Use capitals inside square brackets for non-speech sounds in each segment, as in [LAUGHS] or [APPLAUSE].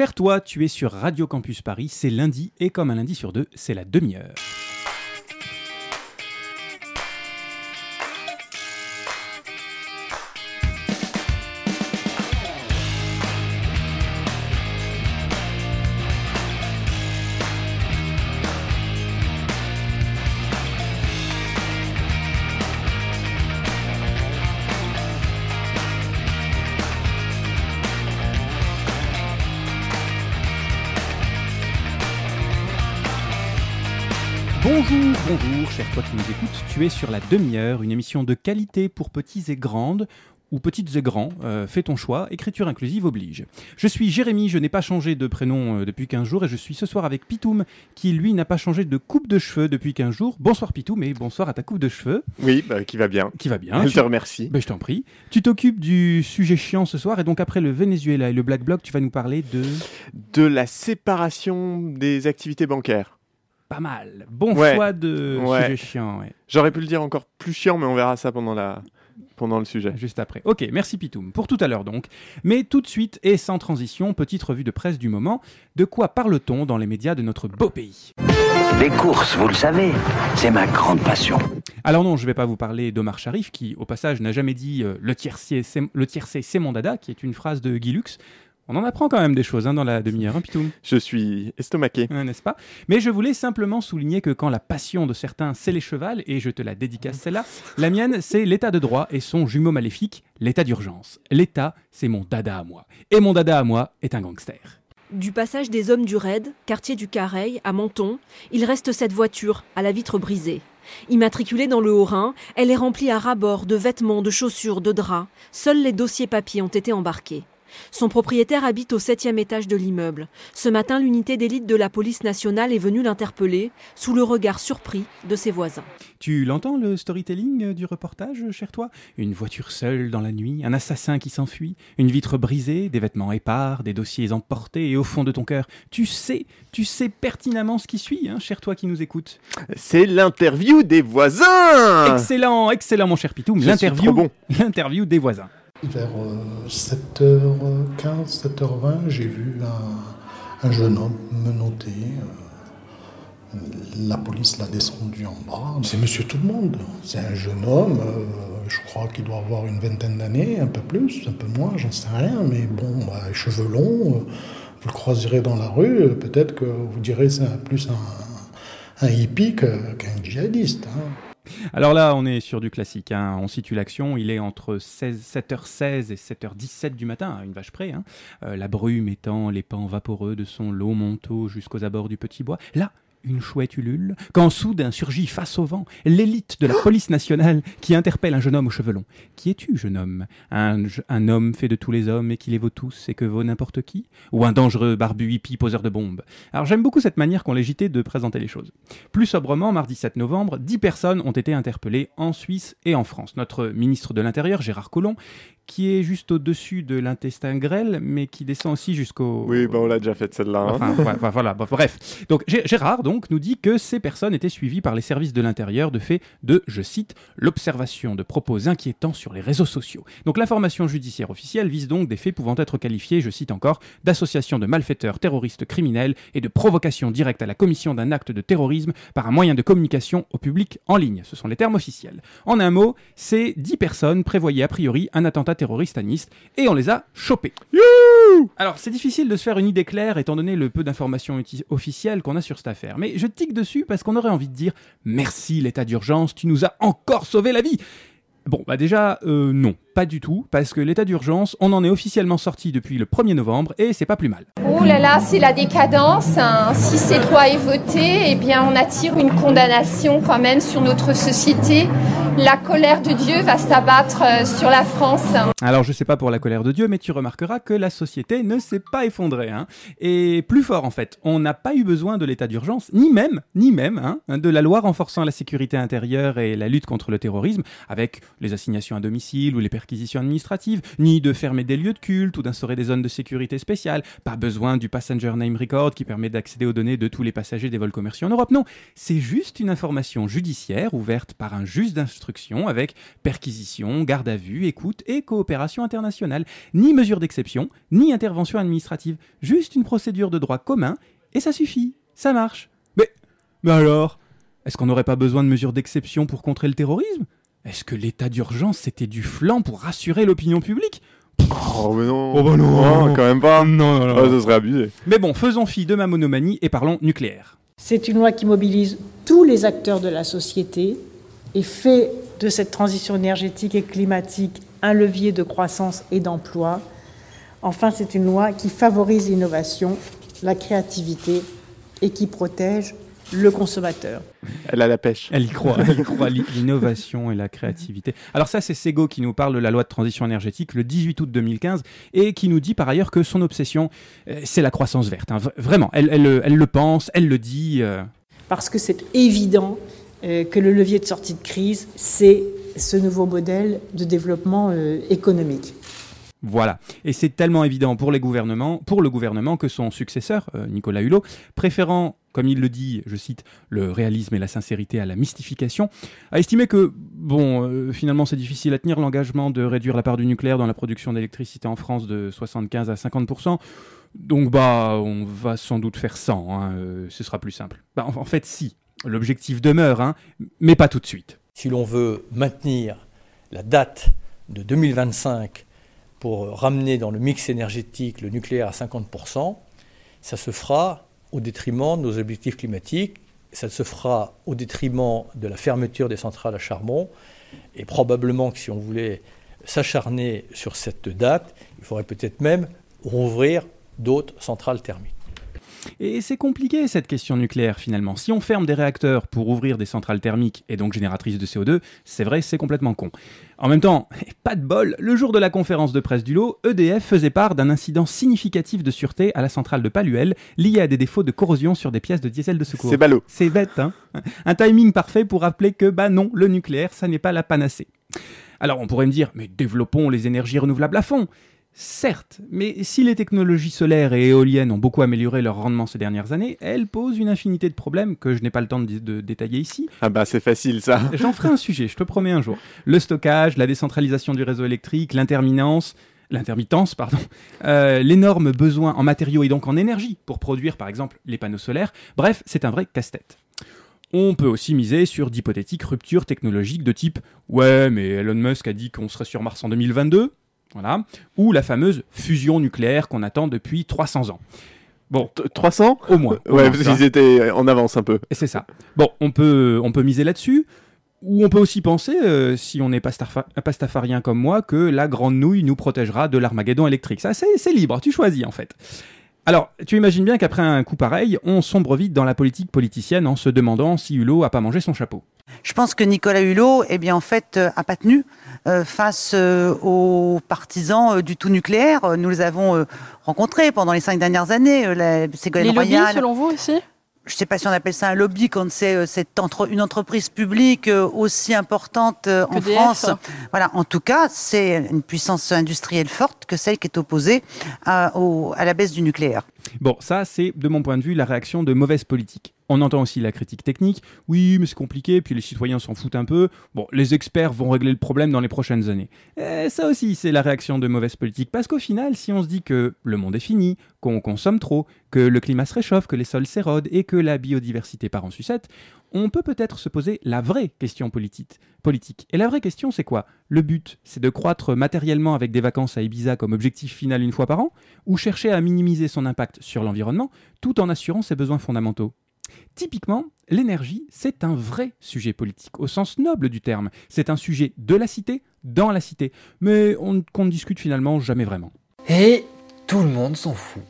Cher toi, tu es sur Radio Campus Paris, c'est lundi et comme un lundi sur deux, c'est la demi-heure. Bonjour, cher toi qui nous écoutes, tu es sur la demi-heure, une émission de qualité pour petits et grandes, ou petites et grands, euh, fais ton choix, écriture inclusive oblige. Je suis Jérémy, je n'ai pas changé de prénom euh, depuis 15 jours et je suis ce soir avec Pitoum qui lui n'a pas changé de coupe de cheveux depuis 15 jours. Bonsoir Pitoum et bonsoir à ta coupe de cheveux. Oui, bah, qui va bien. Qui va bien. Je Tu- te remercie. Ben, je t'en prie. Tu t'occupes du sujet chiant ce soir et donc après le Venezuela et le Black Bloc, tu vas nous parler de... De la séparation des activités bancaires. Pas mal. Bon Ouais. choix de Ouais. sujet chiant, ouais. J'aurais pu le dire encore plus chiant, mais on verra ça pendant, la... pendant le sujet. Juste après. Ok, merci Pitoum. Pour tout à l'heure donc. Mais tout de suite et sans transition, petite revue de presse du moment. De quoi parle-t-on dans les médias de notre beau pays? Les courses, vous le savez, c'est ma grande passion. Alors non, je ne vais pas vous parler d'Omar Sharif, qui au passage n'a jamais dit euh, le tiercé, c'est le tiercé, c'est mon dada, qui est une phrase de Guy Lux. On en apprend quand même des choses hein, dans la demi-heure, hein, Pitoum? Je suis estomaqué. N'est-ce pas? Mais je voulais simplement souligner que quand la passion de certains, c'est les chevals, et je te la dédicace celle-là, la mienne, c'est l'état de droit et son jumeau maléfique, l'état d'urgence. L'état, c'est mon dada à moi. Et mon dada à moi est un gangster. Du passage des hommes du raid, quartier du Careil, à Menton, il reste cette voiture, à la vitre brisée. Immatriculée dans le Haut-Rhin, elle est remplie à ras-bord de vêtements, de chaussures, de draps. Seuls les dossiers papiers ont été embarqués. Son propriétaire habite au septième étage de l'immeuble. Ce matin, l'unité d'élite de la police nationale est venue l'interpeller, sous le regard surpris de ses voisins. Tu l'entends le storytelling du reportage, cher toi? Une voiture seule dans la nuit, un assassin qui s'enfuit, une vitre brisée, des vêtements épars, des dossiers emportés, et au fond de ton cœur, tu sais, tu sais pertinemment ce qui suit, hein, cher toi qui nous écoute. C'est l'interview des voisins Excellent, excellent mon cher Pitoum, bon. l'interview des voisins. Vers euh, 7h15, 7h20, j'ai vu un, un jeune homme me noter. euh, la police l'a descendu en bas. C'est monsieur tout le monde. C'est un jeune homme, euh, je crois qu'il doit avoir une vingtaine d'années, un peu plus, un peu moins, j'en sais rien. Mais bon, bah, cheveux longs, euh, vous le croiserez dans la rue, euh, peut-être que vous direz c'est un- plus un, hippie que- qu'un djihadiste. hein. Alors là, on est sur du classique. hein. On situe l'action. Il est entre 16 7h16 et 7h17 du matin, à une vache près. hein. Euh, la brume étend les pans vaporeux de son long manteau jusqu'aux abords du petit bois. Là, une chouette ulule, quand soudain surgit face au vent l'élite de la police nationale qui interpelle un jeune homme aux cheveux longs. Qui es-tu, jeune homme? Un, homme fait de tous les hommes et qui les vaut tous et que vaut n'importe qui? Ou un dangereux barbu hippie poseur de bombes? Alors j'aime beaucoup cette manière qu'ont légité de présenter les choses. Plus sobrement, mardi 7 novembre, 10 personnes ont été interpellées en Suisse et en France. Notre ministre de l'Intérieur, Gérard Collomb, qui est juste au-dessus de l'intestin grêle, mais qui descend aussi jusqu'au... Oui, bah, on l'a déjà fait celle-là. hein. Enfin, ouais, ouais, voilà, bref. Donc Gé- Gérard donc nous dit que ces personnes étaient suivies par les services de l'intérieur de fait de, je cite, l'observation de propos inquiétants sur les réseaux sociaux. Donc l'information judiciaire officielle vise donc des faits pouvant être qualifiés, je cite encore, d'association de malfaiteurs terroristes criminels et de provocation directe à la commission d'un acte de terrorisme par un moyen de communication au public en ligne. Ce sont les termes officiels. En un mot, ces 10 personnes prévoyaient a priori un attentat terroriste à Nice et on les a chopés. Alors, c'est difficile de se faire une idée claire étant donné le peu d'informations officielles qu'on a sur cette affaire. Mais je tique dessus parce qu'on aurait envie de dire merci l'état d'urgence, tu nous as encore sauvé la vie. Bon, bah déjà, euh, non, pas du tout, parce que l'état d'urgence, on en est officiellement sorti depuis le 1er novembre et c'est pas plus mal. Oh là là, c'est la décadence. hein. Si cette loi est votée, eh bien, on attire une condamnation quand même sur notre société. La colère de Dieu va s'abattre euh, sur la France. Alors je sais pas pour la colère de Dieu, mais tu remarqueras que la société ne s'est pas effondrée. Hein. Et plus fort en fait, on n'a pas eu besoin de l'état d'urgence, ni même, ni même, hein, de la loi renforçant la sécurité intérieure et la lutte contre le terrorisme, avec les assignations à domicile ou les perquisitions administratives, ni de fermer des lieux de culte ou d'instaurer des zones de sécurité spéciales. Pas besoin du Passenger Name Record qui permet d'accéder aux données de tous les passagers des vols commerciaux en Europe. Non, c'est juste une information judiciaire ouverte par un juge d'instruction avec perquisition, garde à vue, écoute et coopération internationale. Ni mesure d'exception, ni intervention administrative. Juste une procédure de droit commun et ça suffit. Ça marche. Mais, mais alors Est-ce qu'on n'aurait pas besoin de mesures d'exception pour contrer le terrorisme? Est-ce que l'état d'urgence c'était du flanc pour rassurer l'opinion publique? Oh, mais non. Oh bah non. quand même pas. Non, non, Ah, ça serait abusé. Mais bon, faisons fi de ma monomanie et parlons nucléaire. C'est une loi qui mobilise tous les acteurs de la société et fait de cette transition énergétique et climatique un levier de croissance et d'emploi. Enfin, c'est une loi qui favorise l'innovation, la créativité et qui protège le consommateur. Elle a la pêche. Elle y croit, elle y croit, [LAUGHS] l'i- l'innovation et la créativité. Alors ça, c'est Sego qui nous parle de la loi de transition énergétique le 18 août 2015 et qui nous dit par ailleurs que son obsession, euh, c'est la croissance verte. hein. Vraiment, elle, elle, le- elle le pense, elle le dit. euh, Parce que c'est évident euh, que le levier de sortie de crise, c'est ce nouveau modèle de développement euh, économique. Voilà. Et c'est tellement évident pour, les gouvernements, pour le gouvernement que son successeur, Nicolas Hulot, préférant, comme il le dit, je cite, le réalisme et la sincérité à la mystification, a estimé que, bon, euh, finalement c'est difficile à tenir l'engagement de réduire la part du nucléaire dans la production d'électricité en France de 75 à 50%. Donc bah, on va sans doute faire 100, hein, euh, ce sera plus simple. Bah, en, en fait, si, l'objectif demeure, hein, mais pas tout de suite. Si l'on veut maintenir la date de 2025 pour ramener dans le mix énergétique le nucléaire à 50%, ça se fera au détriment de nos objectifs climatiques, ça se fera au détriment de la fermeture des centrales à charbon, et probablement que si on voulait s'acharner sur cette date, il faudrait peut-être même rouvrir d'autres centrales thermiques. Et c'est compliqué cette question nucléaire finalement. Si on ferme des réacteurs pour ouvrir des centrales thermiques et donc génératrices de CO2, c'est vrai, c'est complètement con. En même temps, [LAUGHS] pas de bol, le jour de la conférence de presse du lot, EDF faisait part d'un incident significatif de sûreté à la centrale de Paluel lié à des défauts de corrosion sur des pièces de diesel de secours. C'est ballot. C'est bête, hein Un timing parfait pour rappeler que, bah non, le nucléaire, ça n'est pas la panacée. Alors on pourrait me dire, mais développons les énergies renouvelables à fond. Certes, mais si les technologies solaires et éoliennes ont beaucoup amélioré leur rendement ces dernières années, elles posent une infinité de problèmes que je n'ai pas le temps de, de détailler ici. Ah bah c'est facile ça. [LAUGHS] J'en ferai un sujet, je te promets un jour. Le stockage, la décentralisation du réseau électrique, l'interminence, l'intermittence, pardon, euh, l'énorme besoin en matériaux et donc en énergie pour produire par exemple les panneaux solaires. Bref, c'est un vrai casse-tête. On peut aussi miser sur d'hypothétiques ruptures technologiques de type Ouais, mais Elon Musk a dit qu'on serait sur Mars en 2022. Voilà. Ou la fameuse fusion nucléaire qu'on attend depuis 300 ans. Bon, T- 300 au moins. au Ouais, moins, parce qu'ils étaient en avance un peu. Et c'est ça. Bon, on peut, on peut miser là-dessus. Ou on peut aussi penser, euh, si on n'est pas pastafarien comme moi, que la grande nouille nous protégera de l'Armageddon électrique. Ça, c'est c'est libre, tu choisis en fait. Alors, tu imagines bien qu'après un coup pareil, on sombre vite dans la politique politicienne en se demandant si Hulot a pas mangé son chapeau. Je pense que Nicolas Hulot, eh bien, en fait, euh, a pas tenu euh, face euh, aux partisans euh, du tout nucléaire. Nous les avons rencontrés pendant les cinq dernières années. la- Ségolène Les lobbies, Royal. selon vous aussi? Je ne sais pas si on appelle ça un lobby quand c'est entre- une entreprise publique aussi importante en. France. Voilà, en tout cas, c'est une puissance industrielle forte que celle qui est opposée à, au- à la baisse du nucléaire. Bon, ça, c'est de mon point de vue la réaction de mauvaise politique. On entend aussi la critique technique. Oui, mais c'est compliqué, puis les citoyens s'en foutent un peu. Bon, les experts vont régler le problème dans les prochaines années. Eh, ça aussi, c'est la réaction de mauvaise politique. Parce qu'au final, si on se dit que le monde est fini, qu'on consomme trop, que le climat se réchauffe, que les sols s'érodent et que la biodiversité part en sucette, on peut peut-être se poser la vraie question politique. Et la vraie question, c'est quoi? Le but, c'est de croître matériellement avec des vacances à Ibiza comme objectif final une fois par an, ou chercher à minimiser son impact sur l'environnement tout en assurant ses besoins fondamentaux? Typiquement, l'énergie, c'est un vrai sujet politique, au sens noble du terme. C'est un sujet de la cité, dans la cité, mais on- qu'on ne discute finalement jamais vraiment. Et tout le monde s'en fout.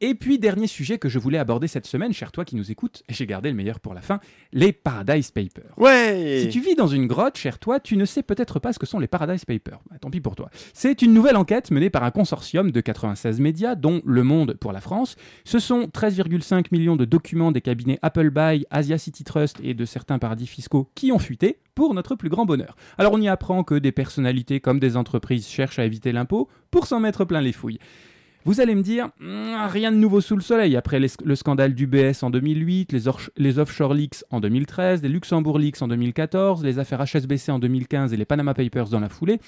Et puis, dernier sujet que je voulais aborder cette semaine, cher toi qui nous écoutes, et [LAUGHS] j'ai gardé le meilleur pour la fin, les Paradise Papers. Ouais Si tu vis dans une grotte, cher toi, tu ne sais peut-être pas ce que sont les Paradise Papers. Bah, tant pis pour toi. C'est une nouvelle enquête menée par un consortium de 96 médias, dont Le Monde pour la France. Ce sont 13,5 millions de documents des cabinets Appleby, Asia City Trust et de certains paradis fiscaux qui ont fuité pour notre plus grand bonheur. Alors on y apprend que des personnalités comme des entreprises cherchent à éviter l'impôt pour s'en mettre plein les fouilles. Vous allez me dire, hmm, rien de nouveau sous le soleil. Après le scandale du BS en 2008, les, or- les offshore leaks en 2013, les Luxembourg leaks en 2014, les affaires HSBC en 2015 et les Panama Papers dans la foulée,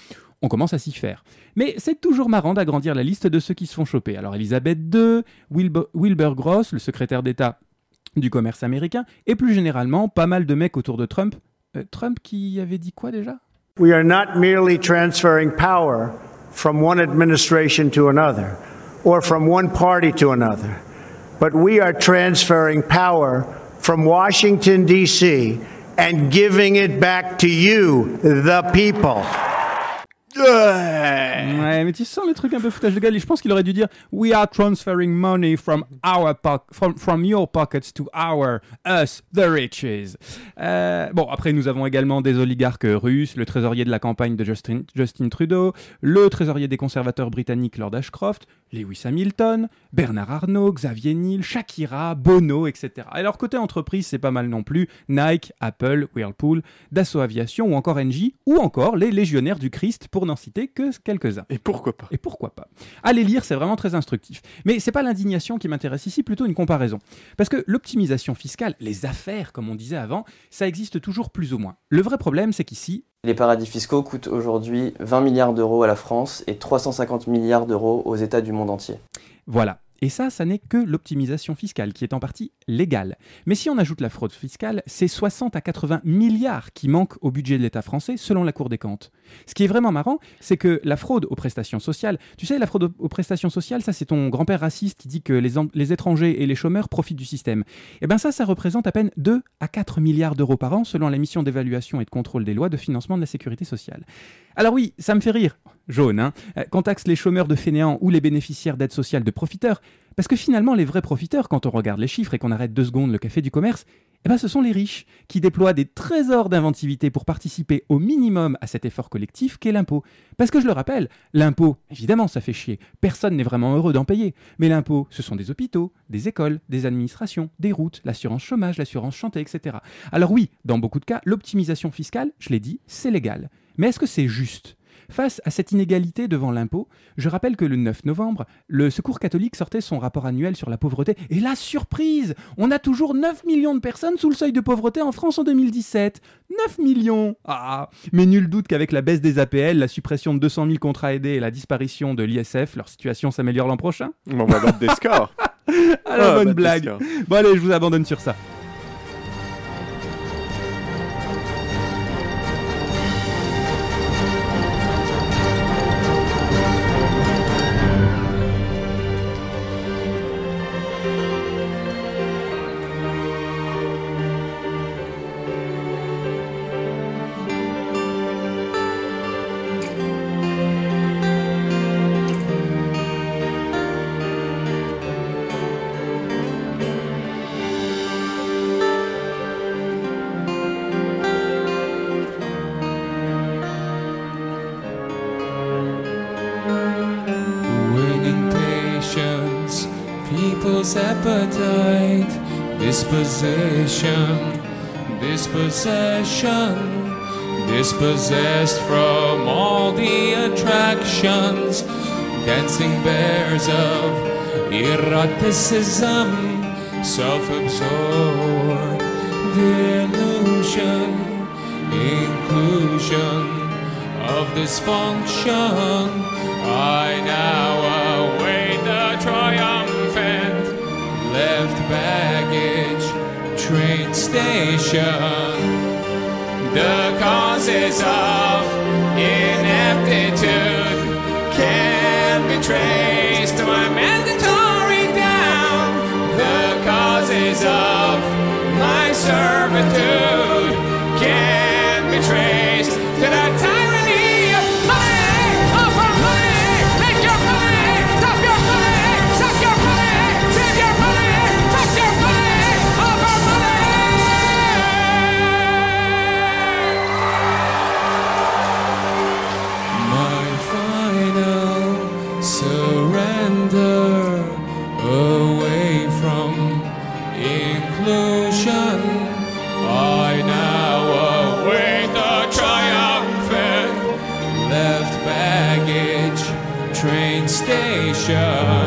on commence à s'y faire. Mais c'est toujours marrant d'agrandir la liste de ceux qui se font choper. Alors Elisabeth II, Wilbur, Wilbur Gross, le secrétaire d'État du commerce américain, et plus généralement, pas mal de mecs autour de Trump. Euh, Trump qui avait dit quoi déjà? We are not merely transferring power from one administration to another or from one party to another, but we are transferring power from Washington, D.C. and giving it back to you, the people. Ouais, mais tu sens le truc un peu foutage de gueule. et Je pense qu'il aurait dû dire We are transferring money from our from, from your pockets to our us, the riches. Euh, bon, après, nous avons également des oligarques russes, le trésorier de la campagne de Justin, Justin Trudeau, le trésorier des conservateurs britanniques Lord Ashcroft, Lewis Hamilton, Bernard Arnault, Xavier Niel, Shakira, Bono, etc. Alors, côté entreprise, c'est pas mal non plus. Nike, Apple, Whirlpool, Dassault Aviation ou encore Engie, ou encore les légionnaires du Christ, pour n'en citer que quelques-uns. Et pourquoi pas? Et pourquoi pas? Allez lire, c'est vraiment très instructif. Mais c'est pas l'indignation qui m'intéresse ici, plutôt une comparaison. Parce que l'optimisation fiscale, les affaires, comme on disait avant, ça existe toujours plus ou moins. Le vrai problème, c'est qu'ici, Les paradis fiscaux coûtent aujourd'hui 20 milliards d'euros à la France et 350 milliards d'euros aux États du monde entier. Voilà. Et ça, ça n'est que l'optimisation fiscale, qui est en partie légale. Mais si on ajoute la fraude fiscale, c'est 60 à 80 milliards qui manquent au budget de l'État français, selon la Cour des comptes. Ce qui est vraiment marrant, c'est que la fraude aux prestations sociales, tu sais, la fraude aux- prestations sociales, ça c'est ton grand-père raciste qui dit que les, étrangers et les chômeurs profitent du système. Et bien ça, ça représente à peine 2 à 4 milliards d'euros par an, selon la mission d'évaluation et de contrôle des lois de financement de la sécurité sociale. Alors oui, ça me fait rire, jaune, hein, euh, qu'on taxe les chômeurs de fainéants ou les bénéficiaires d'aide sociale de profiteurs, parce que finalement, les vrais profiteurs, quand on regarde les chiffres et qu'on arrête deux secondes le café du commerce, eh ben, ce sont les riches qui déploient des trésors d'inventivité pour participer au minimum à cet effort collectif qu'est l'impôt. Parce que je le rappelle, l'impôt, évidemment, ça fait chier. Personne n'est vraiment heureux d'en payer. Mais l'impôt, ce sont des hôpitaux, des écoles, des administrations, des routes, l'assurance chômage, l'assurance chantée, etc. Alors oui, dans beaucoup de cas, l'optimisation fiscale, je l'ai dit, c'est légal. Mais est-ce que c'est juste? Face à cette inégalité devant l'impôt, je rappelle que le 9 novembre, le Secours catholique sortait son rapport annuel sur la pauvreté. Et la surprise On a toujours 9 millions de personnes sous le seuil de pauvreté en France en 2017. 9 millions Ah Mais nul doute qu'avec la baisse des APL, la suppression de 200 000 contrats aidés et la disparition de l'ISF, leur situation s'améliore l'an prochain On va battre des scores. [LAUGHS] Ah Ah, bonne bah, blague. Bon allez, je vous abandonne sur ça. Dispossession, dispossession, dispossessed from all the attractions, dancing bears of eroticism, self absorbed delusion, inclusion of dysfunction. I now await the triumphant left baggage train station. The causes of ineptitude can be traced to my mandatory down. The causes of my servitude inclusion. I now await the triumphant left baggage train station.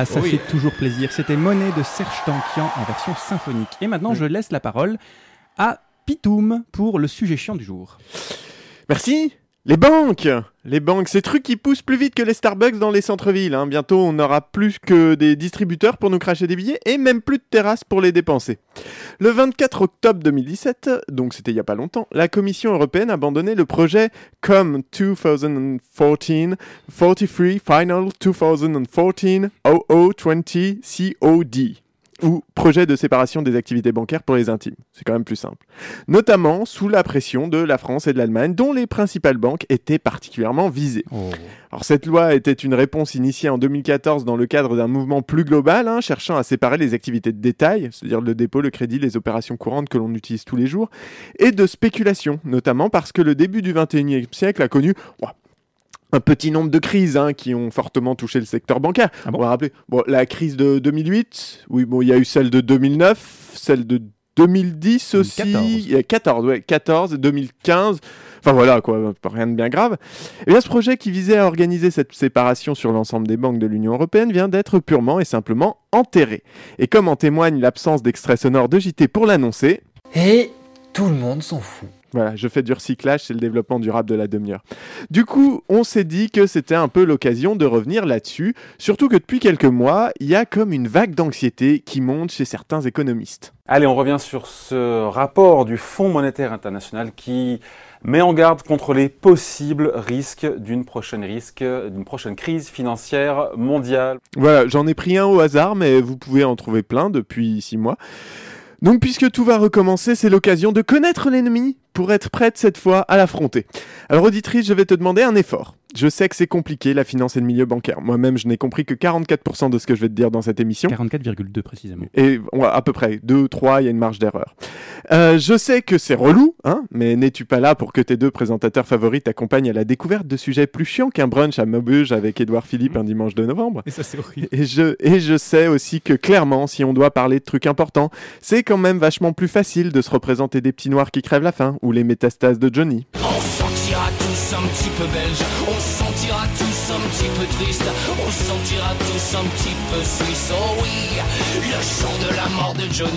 Ah, ça Oui. fait toujours plaisir. C'était Monnaie de Serge Tankian en version symphonique. Et maintenant, je laisse la parole à Pitoum pour le sujet chiant du jour. Merci. Les banques Les banques, ces trucs qui poussent plus vite que les Starbucks dans les centres-villes. hein. Bientôt, on n'aura plus que des distributeurs pour nous cracher des billets et même plus de terrasses pour les dépenser. Le 24 octobre 2017, donc c'était il n'y a pas longtemps, la Commission européenne a abandonné le projet COM 2014 43 Final 2014 0020 COD ou projet de séparation des activités bancaires pour les intimes. C'est quand même plus simple. Notamment sous la pression de la France et de l'Allemagne, dont les principales banques étaient particulièrement visées. Alors cette loi était une réponse initiée en 2014 dans le cadre d'un mouvement plus global, hein, cherchant à séparer les activités de détail, c'est-à-dire le dépôt, le crédit, les opérations courantes que l'on utilise tous les jours, et de spéculation, notamment parce que le début du 21e siècle a connu un petit nombre de crises hein, qui ont fortement touché le secteur bancaire. On va rappeler bon, la crise de 2008, oui, bon, il y a eu celle de 2009, celle de 2010 aussi, 2014. il y a 14, ouais, 14, 2015. Enfin voilà, quoi, rien de bien grave. Et bien ce projet qui visait à organiser cette séparation sur l'ensemble des banques de l'Union européenne vient d'être purement et simplement enterré. Et comme en témoigne l'absence d'extrait sonore de JT pour l'annoncer, Et tout le monde s'en fout. Voilà, je fais du recyclage, c'est le développement durable de la demi-heure. Du coup, on s'est dit que c'était un peu l'occasion de revenir là-dessus, surtout que depuis quelques mois, il y a comme une vague d'anxiété qui monte chez certains économistes. Allez, on revient sur ce rapport du Fonds monétaire international qui met en garde contre les possibles risques d'une prochaine risque, d'une prochaine crise financière mondiale. Voilà, j'en ai pris un au hasard, mais vous pouvez en trouver plein depuis six mois. Donc, puisque tout va recommencer, c'est l'occasion de connaître l'ennemi pour être prête cette fois à l'affronter. Alors, auditrice, je vais te demander un effort. Je sais que c'est compliqué, la finance et le milieu bancaire. Moi-même, je n'ai compris que 44% de ce que je vais te dire dans cette émission. 44,2 précisément. Et à peu près, 2, 3, il y a une marge d'erreur. Euh, je sais que c'est relou, hein, mais n'es-tu pas là pour que tes deux présentateurs favoris t'accompagnent à la découverte de sujets plus chiants qu'un brunch à Maubeuge avec Édouard Philippe un dimanche de novembre? Et ça, c'est horrible. et je, et je sais aussi que clairement, si on doit parler de trucs importants, c'est quand même vachement plus facile de se représenter des petits noirs qui crèvent la faim ou les métastases de Johnny. Tous un petit peu belge, on se sentira tous un petit peu triste, on se sentira tous un petit peu suisse. Oh oui, le chant de la mort de Johnny.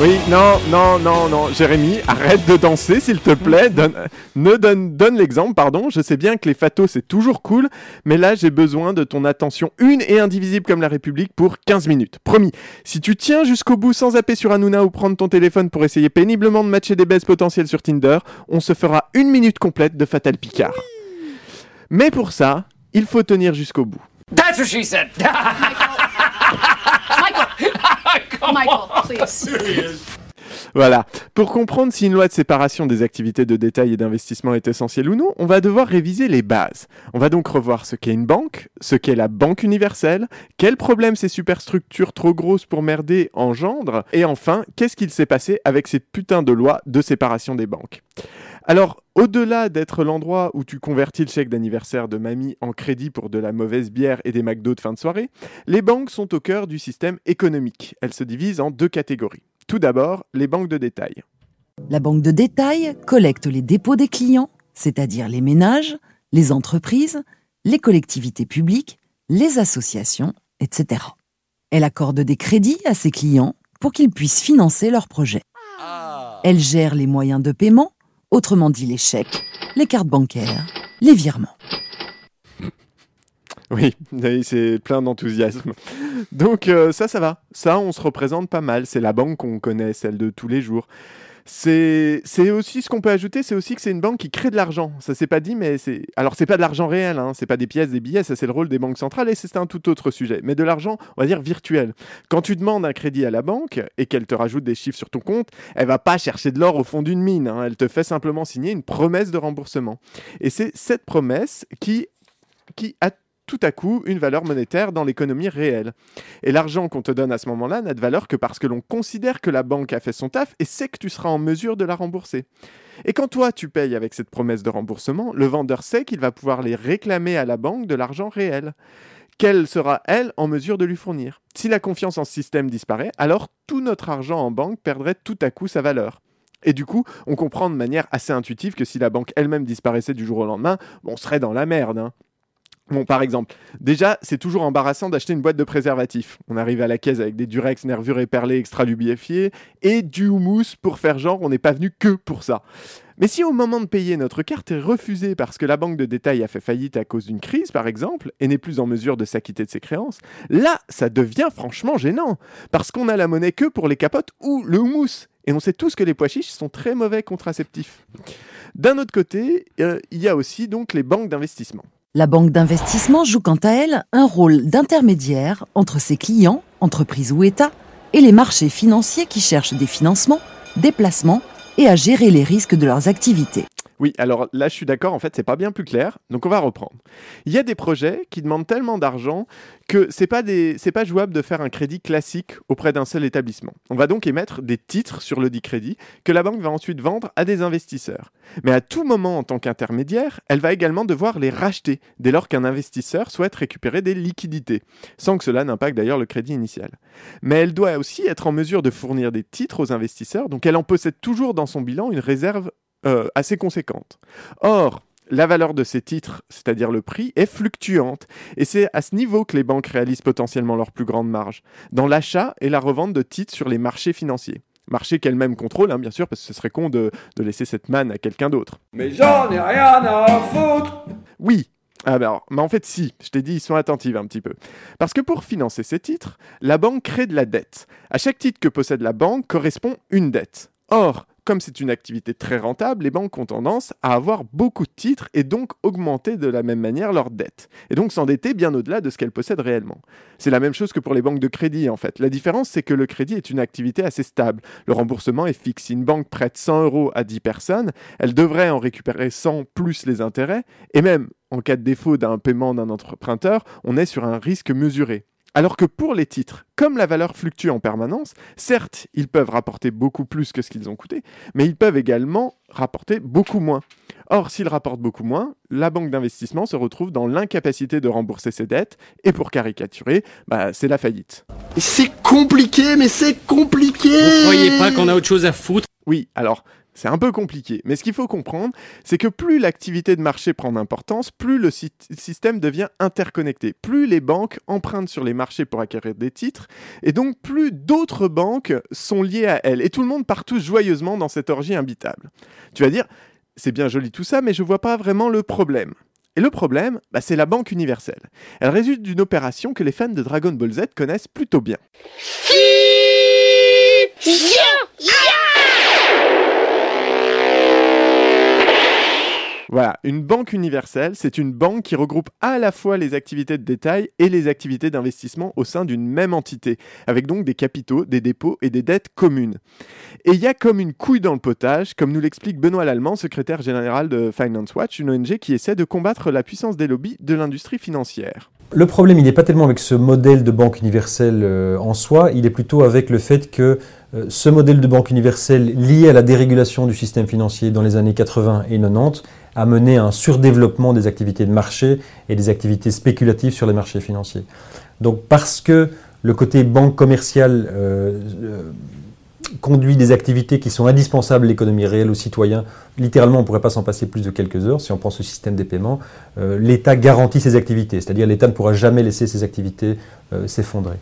Oui, non, non, non, non, Jérémy, arrête de danser s'il te plaît. [LAUGHS] Donne, ne donne, donne l'exemple, pardon. Je sais bien que les fatos c'est toujours cool, mais là j'ai besoin de ton attention une et indivisible comme la République pour 15 minutes. Promis. Si tu tiens jusqu'au bout sans zapper sur Hanouna ou prendre ton téléphone pour essayer péniblement de matcher des baises potentielles sur Tinder, on se fera une minute complète de Fatal Picard. Mais pour ça, il faut tenir jusqu'au bout. That's what she said. [LAUGHS] Michael! Michael, please. Voilà. Pour comprendre si une loi de séparation des activités de détail et d'investissement est essentielle ou non, on va devoir réviser les bases. On va donc revoir ce qu'est une banque, ce qu'est la banque universelle, quels problèmes ces superstructures trop grosses pour merder engendrent, et enfin, qu'est-ce qu'il s'est passé avec ces putains de lois de séparation des banques. Alors, au-delà d'être l'endroit où tu convertis le chèque d'anniversaire de mamie en crédit pour de la mauvaise bière et des McDo de fin de soirée, les banques sont au cœur du système économique. Elles se divisent en deux catégories. Tout d'abord, les banques de détail. La banque de détail collecte les dépôts des clients, c'est-à-dire les ménages, les entreprises, les collectivités publiques, les associations, etc. Elle accorde des crédits à ses clients pour qu'ils puissent financer leurs projets. Elle gère les moyens de paiement, autrement dit les chèques, les cartes bancaires, les virements. Oui, c'est plein d'enthousiasme. Donc euh, ça, ça va. Ça, on se représente pas mal. C'est la banque qu'on connaît, celle de tous les jours. C'est aussi ce qu'on peut ajouter, c'est aussi que c'est une banque qui crée de l'argent. Ça s'est pas dit, mais c'est alors c'est pas de l'argent réel, hein, c'est pas des pièces, des billets, ça c'est le rôle des banques centrales et c'est un tout autre sujet. Mais de l'argent, on va dire virtuel. Quand tu demandes un crédit à la banque et qu'elle te rajoute des chiffres sur ton compte, elle va pas chercher de l'or au fond d'une mine. hein. Elle te fait simplement signer une promesse de remboursement. Et c'est cette promesse qui qui a tout à coup une valeur monétaire dans l'économie réelle. Et l'argent qu'on te donne à ce moment-là n'a de valeur que parce que l'on considère que la banque a fait son taf et sait que tu seras en mesure de la rembourser. Et quand toi tu payes avec cette promesse de remboursement, le vendeur sait qu'il va pouvoir les réclamer à la banque de l'argent réel qu'elle sera, elle, en mesure de lui fournir? Si la confiance en ce système disparaît, alors tout notre argent en banque perdrait tout à coup sa valeur. Et du coup, on comprend de manière assez intuitive que si la banque elle-même disparaissait du jour au lendemain, on serait dans la merde. hein. Bon, par exemple, déjà, c'est toujours embarrassant d'acheter une boîte de préservatifs. On arrive à la caisse avec des durex nervures et perlés extra lubrifiés et du houmous pour faire genre on n'est pas venu que pour ça. Mais si au moment de payer notre carte est refusée parce que la banque de détail a fait faillite à cause d'une crise, par exemple, et n'est plus en mesure de s'acquitter de ses créances, là, ça devient franchement gênant. Parce qu'on a la monnaie que pour les capotes ou le houmous. Et on sait tous que les pois chiches sont très mauvais contraceptifs. D'un autre côté, euh, il y a aussi les banques d'investissement. La banque d'investissement joue quant à elle un rôle d'intermédiaire entre ses clients, entreprises ou États, et les marchés financiers qui cherchent des financements, des placements et à gérer les risques de leurs activités. Oui, alors là, je suis d'accord, en fait, c'est pas bien plus clair, donc on va reprendre. Il y a des projets qui demandent tellement d'argent que c'est pas pas jouable de faire un crédit classique auprès d'un seul établissement. On va donc émettre des titres sur le dit crédit que la banque va ensuite vendre à des investisseurs. Mais à tout moment, en tant qu'intermédiaire, elle va également devoir les racheter dès lors qu'un investisseur souhaite récupérer des liquidités, sans que cela n'impacte d'ailleurs le crédit initial. Mais elle doit aussi être en mesure de fournir des titres aux investisseurs, donc elle en possède toujours dans son bilan une réserve euh, assez conséquente. Or, la valeur de ces titres, c'est-à-dire le prix, est fluctuante. Et c'est à ce niveau que les banques réalisent potentiellement leur plus grande marge, dans l'achat et la revente de titres sur les marchés financiers. Marché qu'elles-mêmes contrôlent, hein, bien sûr, parce que ce serait con de, de laisser cette manne à quelqu'un d'autre. Mais j'en ai rien à foutre Oui. Ah ben alors, mais en fait si, je t'ai dit, ils sont attentifs un petit peu. Parce que pour financer ces titres, la banque crée de la dette. À chaque titre que possède la banque correspond une dette. Or, comme c'est une activité très rentable, les banques ont tendance à avoir beaucoup de titres et donc augmenter de la même manière leurs dettes. Et donc s'endetter bien au-delà de ce qu'elles possèdent réellement. C'est la même chose que pour les banques de crédit en fait. La différence c'est que le crédit est une activité assez stable. Le remboursement est fixe. Si une banque prête 100 euros à 10 personnes, elle devrait en récupérer 100 plus les intérêts. Et même en cas de défaut d'un paiement d'un emprunteur, on est sur un risque mesuré. Alors que pour les titres, comme la valeur fluctue en permanence, certes, ils peuvent rapporter beaucoup plus que ce qu'ils ont coûté, mais ils peuvent également rapporter beaucoup moins. Or, s'ils rapportent beaucoup moins, la banque d'investissement se retrouve dans l'incapacité de rembourser ses dettes, et pour caricaturer, bah, c'est la faillite. C'est compliqué, mais c'est compliqué Vous croyez pas qu'on a autre chose à foutre? Oui, alors, c'est un peu compliqué, mais ce qu'il faut comprendre, c'est que plus l'activité de marché prend d'importance, plus le sy- système devient interconnecté, plus les banques empruntent sur les marchés pour acquérir des titres, et donc plus d'autres banques sont liées à elles, et tout le monde part tous joyeusement dans cette orgie imbitable. Tu vas dire, c'est bien joli tout ça, mais je vois pas vraiment le problème. Et le problème, bah, c'est la Banque universelle. Elle résulte d'une opération que les fans de Dragon Ball Z connaissent plutôt bien. Voilà, une banque universelle, c'est une banque qui regroupe à la fois les activités de détail et les activités d'investissement au sein d'une même entité, avec donc des capitaux, des dépôts et des dettes communes. Et il y a comme une couille dans le potage, comme nous l'explique Benoît Lallemand, secrétaire général de Finance Watch, une ONG qui essaie de combattre la puissance des lobbies de l'industrie financière. Le problème, il n'est pas tellement avec ce modèle de banque universelle euh, en soi, il est plutôt avec le fait que euh, ce modèle de banque universelle lié à la dérégulation du système financier dans les années 80 et 90 a mené à un surdéveloppement des activités de marché et des activités spéculatives sur les marchés financiers. Donc parce que le côté banque commerciale euh, euh, conduit des activités qui sont indispensables à l'économie réelle aux citoyens. Littéralement, on ne pourrait pas s'en passer plus de quelques heures. Si on pense au système des paiements, euh, l'État garantit ses activités, c'est-à-dire l'État ne pourra jamais laisser ses activités s'effondrer.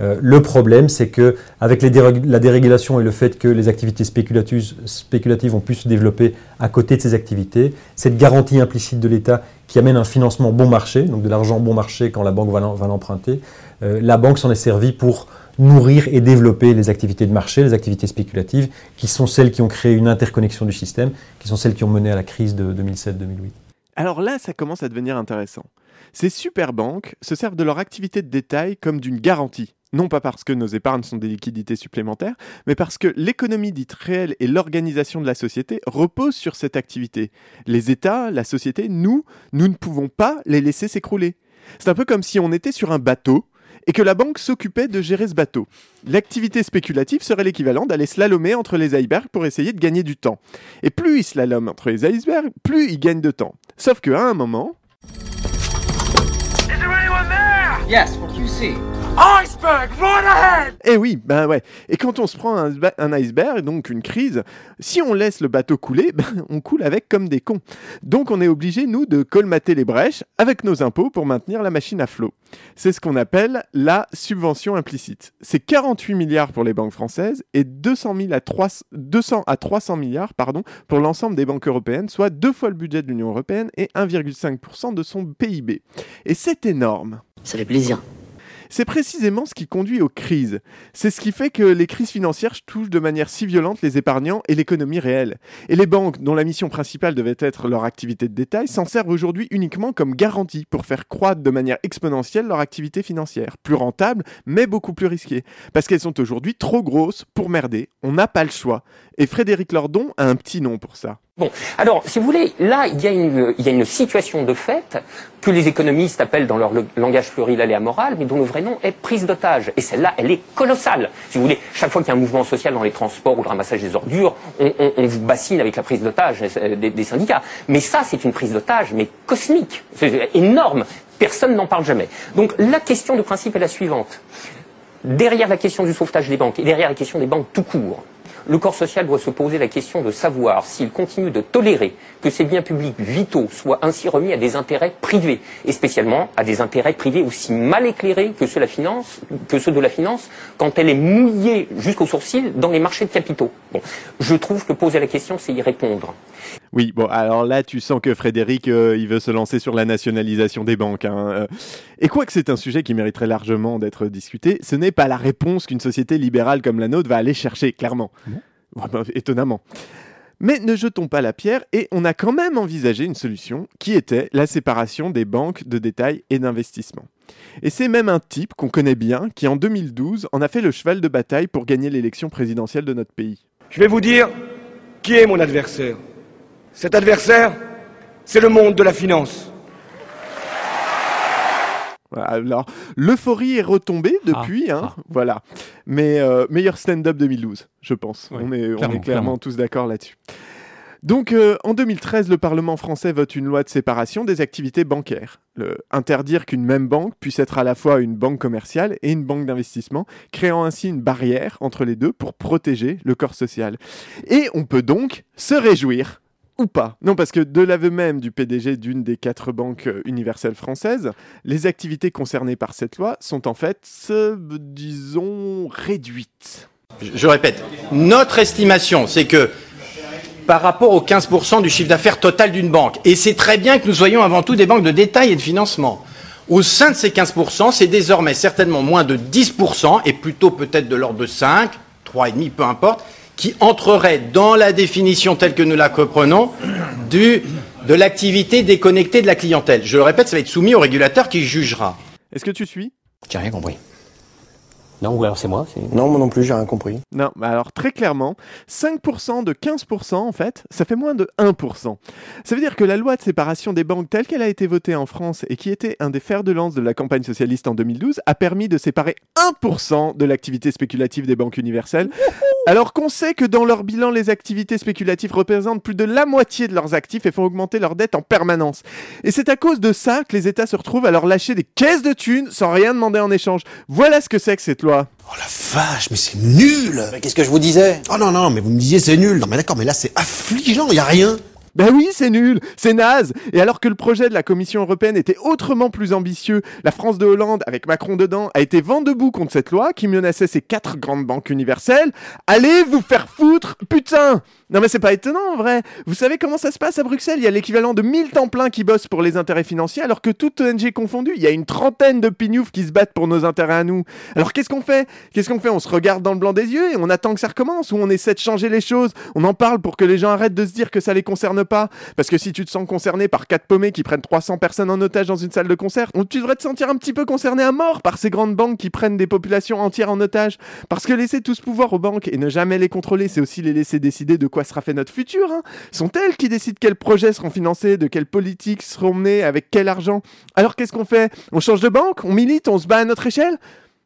Euh, le problème, c'est que avec la dérégulation et le fait que les activités spéculatives, ont pu se développer à côté de ces activités, cette garantie implicite de l'État qui amène un financement bon marché, donc de l'argent bon marché quand la banque va l'emprunter, euh, la banque s'en est servie pour nourrir et développer les activités de marché, les activités spéculatives, qui sont celles qui ont créé une interconnexion du système, qui sont celles qui ont mené à la crise de 2007-2008. Alors là, ça commence à devenir intéressant. Ces superbanques se servent de leur activité de détail comme d'une garantie. Non pas parce que nos épargnes sont des liquidités supplémentaires, mais parce que l'économie dite réelle et l'organisation de la société reposent sur cette activité. Les États, la société, nous, nous ne pouvons pas les laisser s'écrouler. C'est un peu comme si on était sur un bateau et que la banque s'occupait de gérer ce bateau. L'activité spéculative serait l'équivalent d'aller slalomer entre les icebergs pour essayer de gagner du temps. Et plus il slalome entre les icebergs, plus il gagne de temps. Sauf qu'à un moment, Yes, what do you see? Iceberg, right ahead! Eh oui, ben ouais. Et quand on se prend un, iceberg- un iceberg, donc une crise, si on laisse le bateau couler, [LAUGHS] ben, on coule avec comme des cons. Donc on est obligé, nous, de colmater les brèches avec nos impôts pour maintenir la machine à flot. C'est ce qu'on appelle la subvention implicite. C'est 48 milliards pour les banques françaises et 200, 000 à 300, 200 à 300 milliards pardon, pour l'ensemble des banques européennes, soit deux fois le budget de l'Union européenne et 1,5% de son PIB. Et c'est énorme. Ça fait plaisir. C'est précisément ce qui conduit aux crises. C'est ce qui fait que les crises financières touchent de manière si violente les épargnants et l'économie réelle. Et les banques, dont la mission principale devait être leur activité de détail, s'en servent aujourd'hui uniquement comme garantie pour faire croître de manière exponentielle leur activité financière. Plus rentable, mais beaucoup plus risquée. Parce qu'elles sont aujourd'hui trop grosses pour merder. On n'a pas le choix. Et Frédéric Lordon a un petit nom pour ça. Bon, alors, si vous voulez, là, il y, a une, situation de fait que les économistes appellent dans leur le- langage pluriel et amoral, mais dont le vrai nom est prise d'otage. Et celle-là, elle est colossale. Si vous voulez, chaque fois qu'il y a un mouvement social dans les transports ou le ramassage des ordures, on, vous bassine avec la prise d'otage des, des syndicats. Mais ça, c'est une prise d'otage, mais cosmique, c'est énorme. Personne n'en parle jamais. Donc, la question de principe est la suivante. Derrière la question du sauvetage des banques et derrière la question des banques tout court, le corps social doit se poser la question de savoir s'il continue de tolérer que ces biens publics vitaux soient ainsi remis à des intérêts privés, et spécialement à des intérêts privés aussi mal éclairés que ceux, de la finance, quand elle est mouillée jusqu'au sourcil dans les marchés de capitaux. Bon, je trouve que poser la question, c'est y répondre. Oui, bon, alors là, tu sens que Frédéric, euh, il veut se lancer sur la nationalisation des banques. hein, euh. Et quoique c'est un sujet qui mériterait largement d'être discuté, ce n'est pas la réponse qu'une société libérale comme la nôtre va aller chercher, clairement. Ouais, [LAUGHS] bah, étonnamment. Mais ne jetons pas la pierre et on a quand même envisagé une solution qui était la séparation des banques de détail et d'investissement. Et c'est même un type qu'on connaît bien qui en 2012 en a fait le cheval de bataille pour gagner l'élection présidentielle de notre pays. Je vais vous dire qui est mon adversaire. Cet adversaire, c'est le monde de la finance. Alors, l'euphorie est retombée depuis, hein, voilà. Mais euh, meilleur stand-up 2012, je pense. On est, on est clairement, clairement, clairement. tous d'accord là-dessus. Donc, euh, en 2013, le Parlement français vote une loi de séparation des activités bancaires. Le- interdire qu'une même banque puisse être à la fois une banque commerciale et une banque d'investissement, créant ainsi une barrière entre les deux pour protéger le corps social. Et on peut donc se réjouir ou pas. Non, parce que de l'aveu même du PDG d'une des quatre banques euh, universelles françaises, les activités concernées par cette loi sont en fait, euh, disons, réduites. Je- répète, notre estimation, c'est que par rapport aux 15% du chiffre d'affaires total d'une banque, et c'est très bien que nous soyons avant tout des banques de détail et de financement, au sein de ces 15%, c'est désormais certainement moins de 10%, et plutôt peut-être de l'ordre de 5, 3,5, peu importe, qui entreraient dans la définition telle que nous la comprenons du, de l'activité déconnectée de la clientèle. Je le répète, ça va être soumis au régulateur qui jugera. Est-ce que tu suis? J'ai rien compris. Non, ou alors c'est moi. Non, moi non plus, j'ai rien compris. Non, mais alors très clairement, 5% de 15%, en fait, ça fait moins de 1%. Ça veut dire que la loi de séparation des banques telle qu'elle a été votée en France et qui était un des fers de lance de la campagne socialiste en 2012 a permis de séparer 1% de l'activité spéculative des banques universelles, alors qu'on sait que dans leur bilan, les activités spéculatives représentent plus de la moitié de leurs actifs et font augmenter leurs dettes en permanence. Et c'est à cause de ça que les États se retrouvent à leur lâcher des caisses de thunes sans rien demander en échange. Voilà ce que c'est que cette loi. Vache, mais c'est nul Mais qu'est-ce que je vous disais? Oh non, non, mais vous me disiez c'est nul. Non, mais d'accord, mais là c'est affligeant, y a rien. Ben oui, c'est nul, c'est naze. Et alors que le projet de la Commission européenne était autrement plus ambitieux, la France de Hollande, avec Macron dedans, a été vent debout contre cette loi qui menaçait ces quatre grandes banques universelles. Allez vous faire foutre, putain Non mais c'est pas étonnant en vrai. Vous savez comment ça se passe à Bruxelles? Il y a l'équivalent de 1000 temps plein qui bossent pour les intérêts financiers, alors que toute ONG confondue, il y a une trentaine de pignoufs qui se battent pour nos intérêts à nous. Alors qu'est-ce qu'on fait? Qu'est-ce qu'on fait? On se regarde dans le blanc des yeux et on attend que ça recommence, ou on essaie de changer les choses, on en parle pour que les gens arrêtent de se dire que ça les concerne pas? Parce que si tu te sens concerné par quatre paumés qui prennent 300 personnes en otage dans une salle de concert, tu devrais te sentir un petit peu concerné à mort par ces grandes banques qui prennent des populations entières en otage. Parce que laisser tout ce pouvoir aux banques et ne jamais les contrôler, c'est aussi les laisser décider de quoi sera fait notre futur. Hein. Sont elles qui décident quels projets seront financés, de quelles politiques seront menées, avec quel argent? Alors qu'est-ce qu'on fait? On change de banque? On milite? On se bat à notre échelle?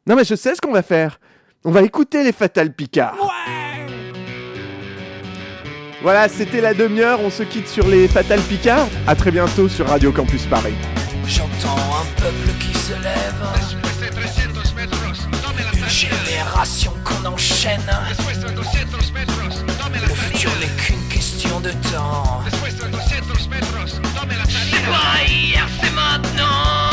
Non mais je sais ce qu'on va faire. On va écouter les Fatal Picard. Voilà, c'était la demi-heure. On se quitte sur les Fatal Picard. À très bientôt sur Radio Campus Paris. J'entends un peuple qui se lève. Une génération qu'on enchaîne question de temps. Después, metros, maintenant!